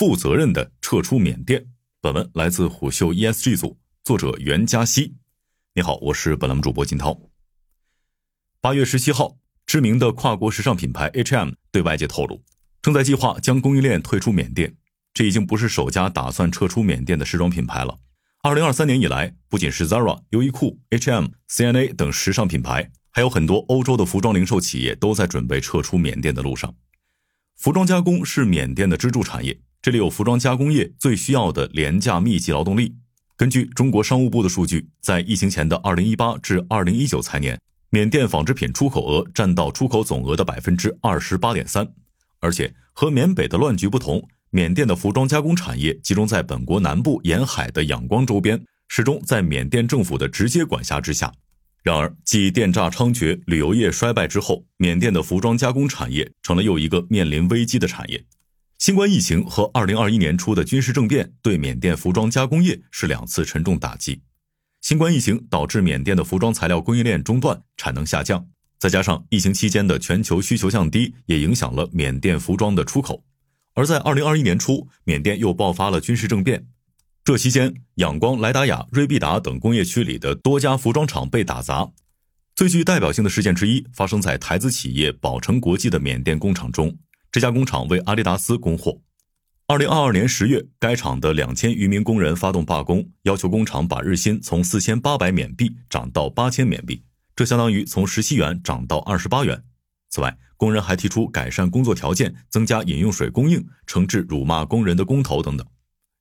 负责任的撤出缅甸。本文来自虎嗅 ESG 组，作者袁嘉熙。你好，我是本栏目主播金涛。八月十七号，知名的跨国时尚品牌 H&M 对外界透露，正在计划将供应链退出缅甸。这已经不是首家打算撤出缅甸的时装品牌了。二零二三年以来，不仅是 Zara、优衣库、H&M、CNA 等时尚品牌，还有很多欧洲的服装零售企业都在准备撤出缅甸的路上。服装加工是缅甸的支柱产业，这里有服装加工业最需要的廉价密集劳动力。根据中国商务部的数据，在疫情前的二零一八至二零一九财年，缅甸纺织品出口额占到出口总额的百分之二十八点三。而且和缅北的乱局不同。缅甸的服装加工产业集中在本国南部沿海的仰光周边，始终在缅甸政府的直接管辖之下。然而，继电诈猖獗、旅游业衰败之后，缅甸的服装加工产业成了又一个面临危机的产业。新冠疫情和2021年初的军事政变对缅甸服装加工业是两次沉重打击。新冠疫情导致缅甸的服装材料供应链中断，产能下降，再加上疫情期间的全球需求降低，也影响了缅甸服装的出口。而在二零二一年初，缅甸又爆发了军事政变，这期间，仰光、莱达雅、瑞必达等工业区里的多家服装厂被打砸。最具代表性的事件之一发生在台资企业宝成国际的缅甸工厂中，这家工厂为阿迪达斯供货。二零二二年十月，该厂的两千余名工人发动罢工，要求工厂把日薪从四千八百缅币涨到八千缅币，这相当于从十七元涨到二十八元。此外，工人还提出改善工作条件、增加饮用水供应、惩治辱骂工人的工头等等。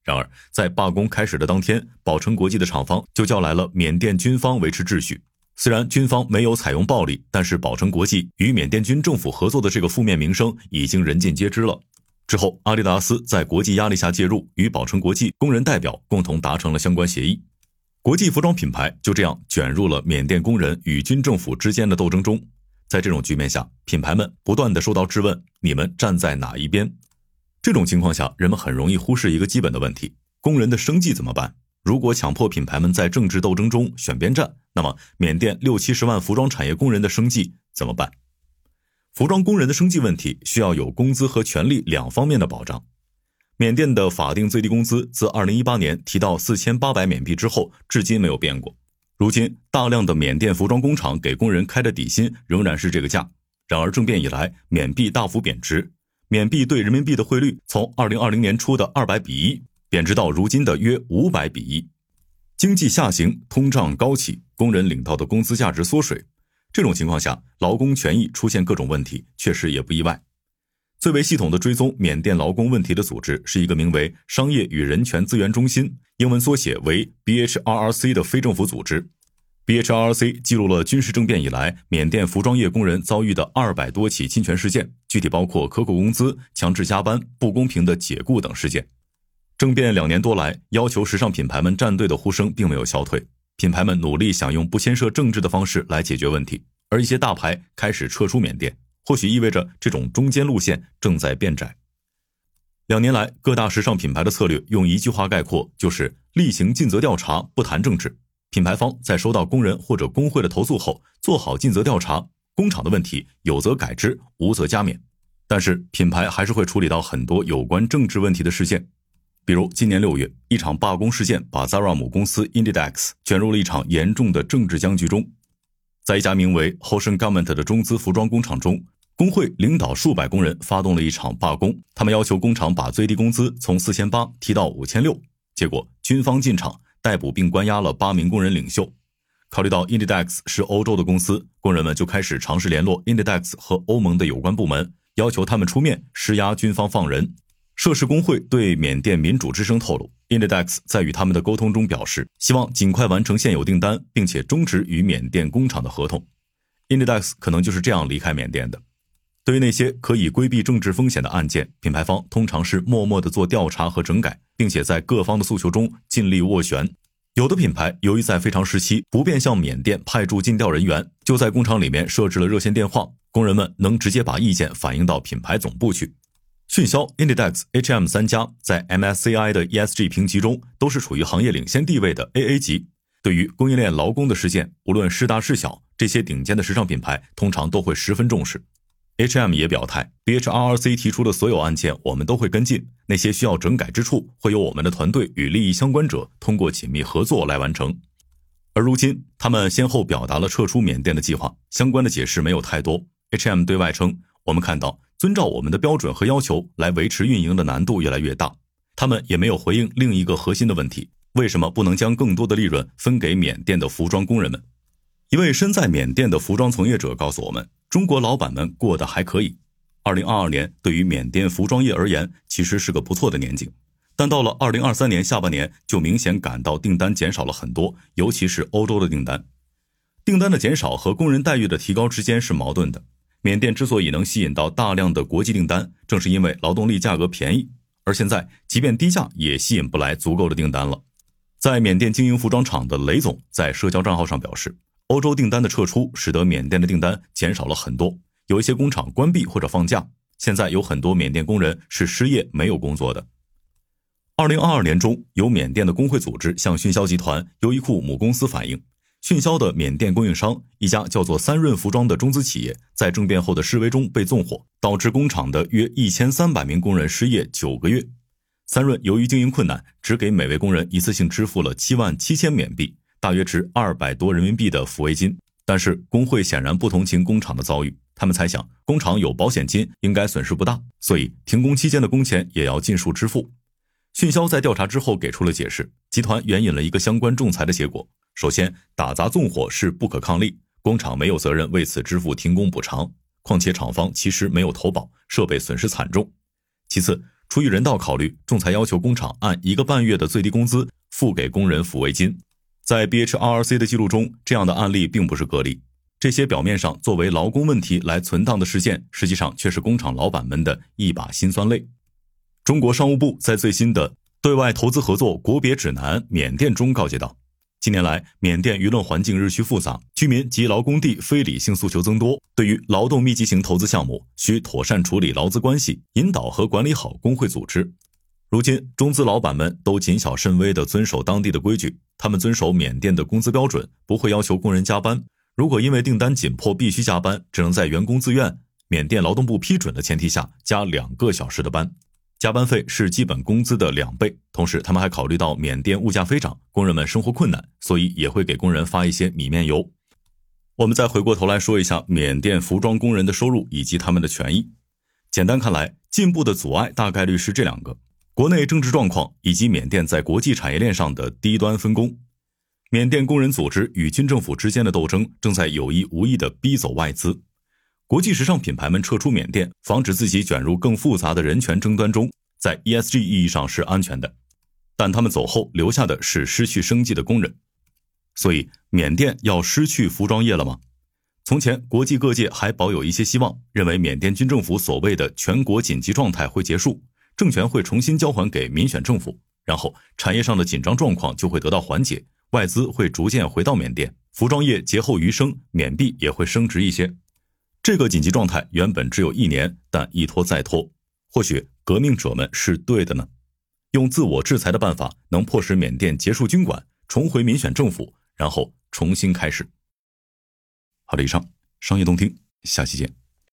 然而，在罢工开始的当天，宝成国际的厂方就叫来了缅甸军方维持秩序。虽然军方没有采用暴力，但是宝成国际与缅甸军政府合作的这个负面名声已经人尽皆知了。之后，阿迪达斯在国际压力下介入，与宝成国际工人代表共同达成了相关协议。国际服装品牌就这样卷入了缅甸工人与军政府之间的斗争中。在这种局面下，品牌们不断的受到质问：你们站在哪一边？这种情况下，人们很容易忽视一个基本的问题：工人的生计怎么办？如果强迫品牌们在政治斗争中选边站，那么缅甸六七十万服装产业工人的生计怎么办？服装工人的生计问题需要有工资和权利两方面的保障。缅甸的法定最低工资自二零一八年提到四千八百缅币之后，至今没有变过。如今，大量的缅甸服装工厂给工人开的底薪仍然是这个价。然而，政变以来，缅币大幅贬值，缅币对人民币的汇率从二零二零年初的二百比一贬值到如今的约五百比一。经济下行，通胀高企，工人领到的工资价值缩水。这种情况下，劳工权益出现各种问题，确实也不意外。最为系统的追踪缅甸劳工问题的组织是一个名为商业与人权资源中心。英文缩写为 BHRRC 的非政府组织，BHRRC 记录了军事政变以来缅甸服装业工人遭遇的二百多起侵权事件，具体包括克扣工资、强制加班、不公平的解雇等事件。政变两年多来，要求时尚品牌们站队的呼声并没有消退，品牌们努力想用不牵涉政治的方式来解决问题，而一些大牌开始撤出缅甸，或许意味着这种中间路线正在变窄。两年来，各大时尚品牌的策略用一句话概括，就是例行尽责调查，不谈政治。品牌方在收到工人或者工会的投诉后，做好尽责调查，工厂的问题有则改之，无则加勉。但是，品牌还是会处理到很多有关政治问题的事件，比如今年六月，一场罢工事件把 Zara 母公司 Inditex 卷入了一场严重的政治僵局中。在一家名为 Hoshan Garment 的中资服装工厂中。工会领导数百工人发动了一场罢工，他们要求工厂把最低工资从四千八提到五千六。结果军方进场逮捕并关押了八名工人领袖。考虑到 Inditex 是欧洲的公司，工人们就开始尝试联络 Inditex 和欧盟的有关部门，要求他们出面施压军方放人。涉事工会对缅甸民主之声透露，Inditex 在与他们的沟通中表示，希望尽快完成现有订单，并且终止与缅甸工厂的合同。Inditex 可能就是这样离开缅甸的。对于那些可以规避政治风险的案件，品牌方通常是默默的做调查和整改，并且在各方的诉求中尽力斡旋。有的品牌由于在非常时期不便向缅甸派驻尽调人员，就在工厂里面设置了热线电话，工人们能直接把意见反映到品牌总部去。迅销、Inditex、H&M 三家在 MSCI 的 ESG 评级中都是处于行业领先地位的 AA 级。对于供应链劳工的事件，无论是大是小，这些顶尖的时尚品牌通常都会十分重视。H&M 也表态，BHRRC 提出的所有案件我们都会跟进，那些需要整改之处，会由我们的团队与利益相关者通过紧密合作来完成。而如今，他们先后表达了撤出缅甸的计划，相关的解释没有太多。H&M 对外称，我们看到遵照我们的标准和要求来维持运营的难度越来越大。他们也没有回应另一个核心的问题：为什么不能将更多的利润分给缅甸的服装工人们？一位身在缅甸的服装从业者告诉我们。中国老板们过得还可以。二零二二年对于缅甸服装业而言，其实是个不错的年景。但到了二零二三年下半年，就明显感到订单减少了很多，尤其是欧洲的订单。订单的减少和工人待遇的提高之间是矛盾的。缅甸之所以能吸引到大量的国际订单，正是因为劳动力价格便宜。而现在，即便低价也吸引不来足够的订单了。在缅甸经营服装厂的雷总在社交账号上表示。欧洲订单的撤出，使得缅甸的订单减少了很多，有一些工厂关闭或者放假。现在有很多缅甸工人是失业、没有工作的。二零二二年中，有缅甸的工会组织向迅销集团优衣库母公司反映，迅销的缅甸供应商一家叫做三润服装的中资企业，在政变后的示威中被纵火，导致工厂的约一千三百名工人失业九个月。三润由于经营困难，只给每位工人一次性支付了七万七千缅币。大约值二百多人民币的抚慰金，但是工会显然不同情工厂的遭遇，他们猜想工厂有保险金，应该损失不大，所以停工期间的工钱也要尽数支付。迅销在调查之后给出了解释，集团援引了一个相关仲裁的结果。首先，打砸纵火是不可抗力，工厂没有责任为此支付停工补偿，况且厂方其实没有投保，设备损失惨重。其次，出于人道考虑，仲裁要求工厂按一个半月的最低工资付给工人抚慰金。在 BHRC 的记录中，这样的案例并不是个例。这些表面上作为劳工问题来存档的事件，实际上却是工厂老板们的一把辛酸泪。中国商务部在最新的对外投资合作国别指南缅甸中告诫道：近年来，缅甸舆论环境日趋复杂，居民及劳工地非理性诉求增多。对于劳动密集型投资项目，需妥善处理劳资关系，引导和管理好工会组织。如今，中资老板们都谨小慎微地遵守当地的规矩。他们遵守缅甸的工资标准，不会要求工人加班。如果因为订单紧迫必须加班，只能在员工自愿、缅甸劳动部批准的前提下加两个小时的班，加班费是基本工资的两倍。同时，他们还考虑到缅甸物价飞涨，工人们生活困难，所以也会给工人发一些米面油。我们再回过头来说一下缅甸服装工人的收入以及他们的权益。简单看来，进步的阻碍大概率是这两个。国内政治状况以及缅甸在国际产业链上的低端分工，缅甸工人组织与军政府之间的斗争正在有意无意地逼走外资。国际时尚品牌们撤出缅甸，防止自己卷入更复杂的人权争端中，在 ESG 意义上是安全的，但他们走后留下的是失去生计的工人。所以，缅甸要失去服装业了吗？从前，国际各界还保有一些希望，认为缅甸军政府所谓的全国紧急状态会结束。政权会重新交还给民选政府，然后产业上的紧张状况就会得到缓解，外资会逐渐回到缅甸，服装业劫后余生，缅币也会升值一些。这个紧急状态原本只有一年，但一拖再拖。或许革命者们是对的呢？用自我制裁的办法，能迫使缅甸结束军管，重回民选政府，然后重新开始。好的，以上商业动听，下期见。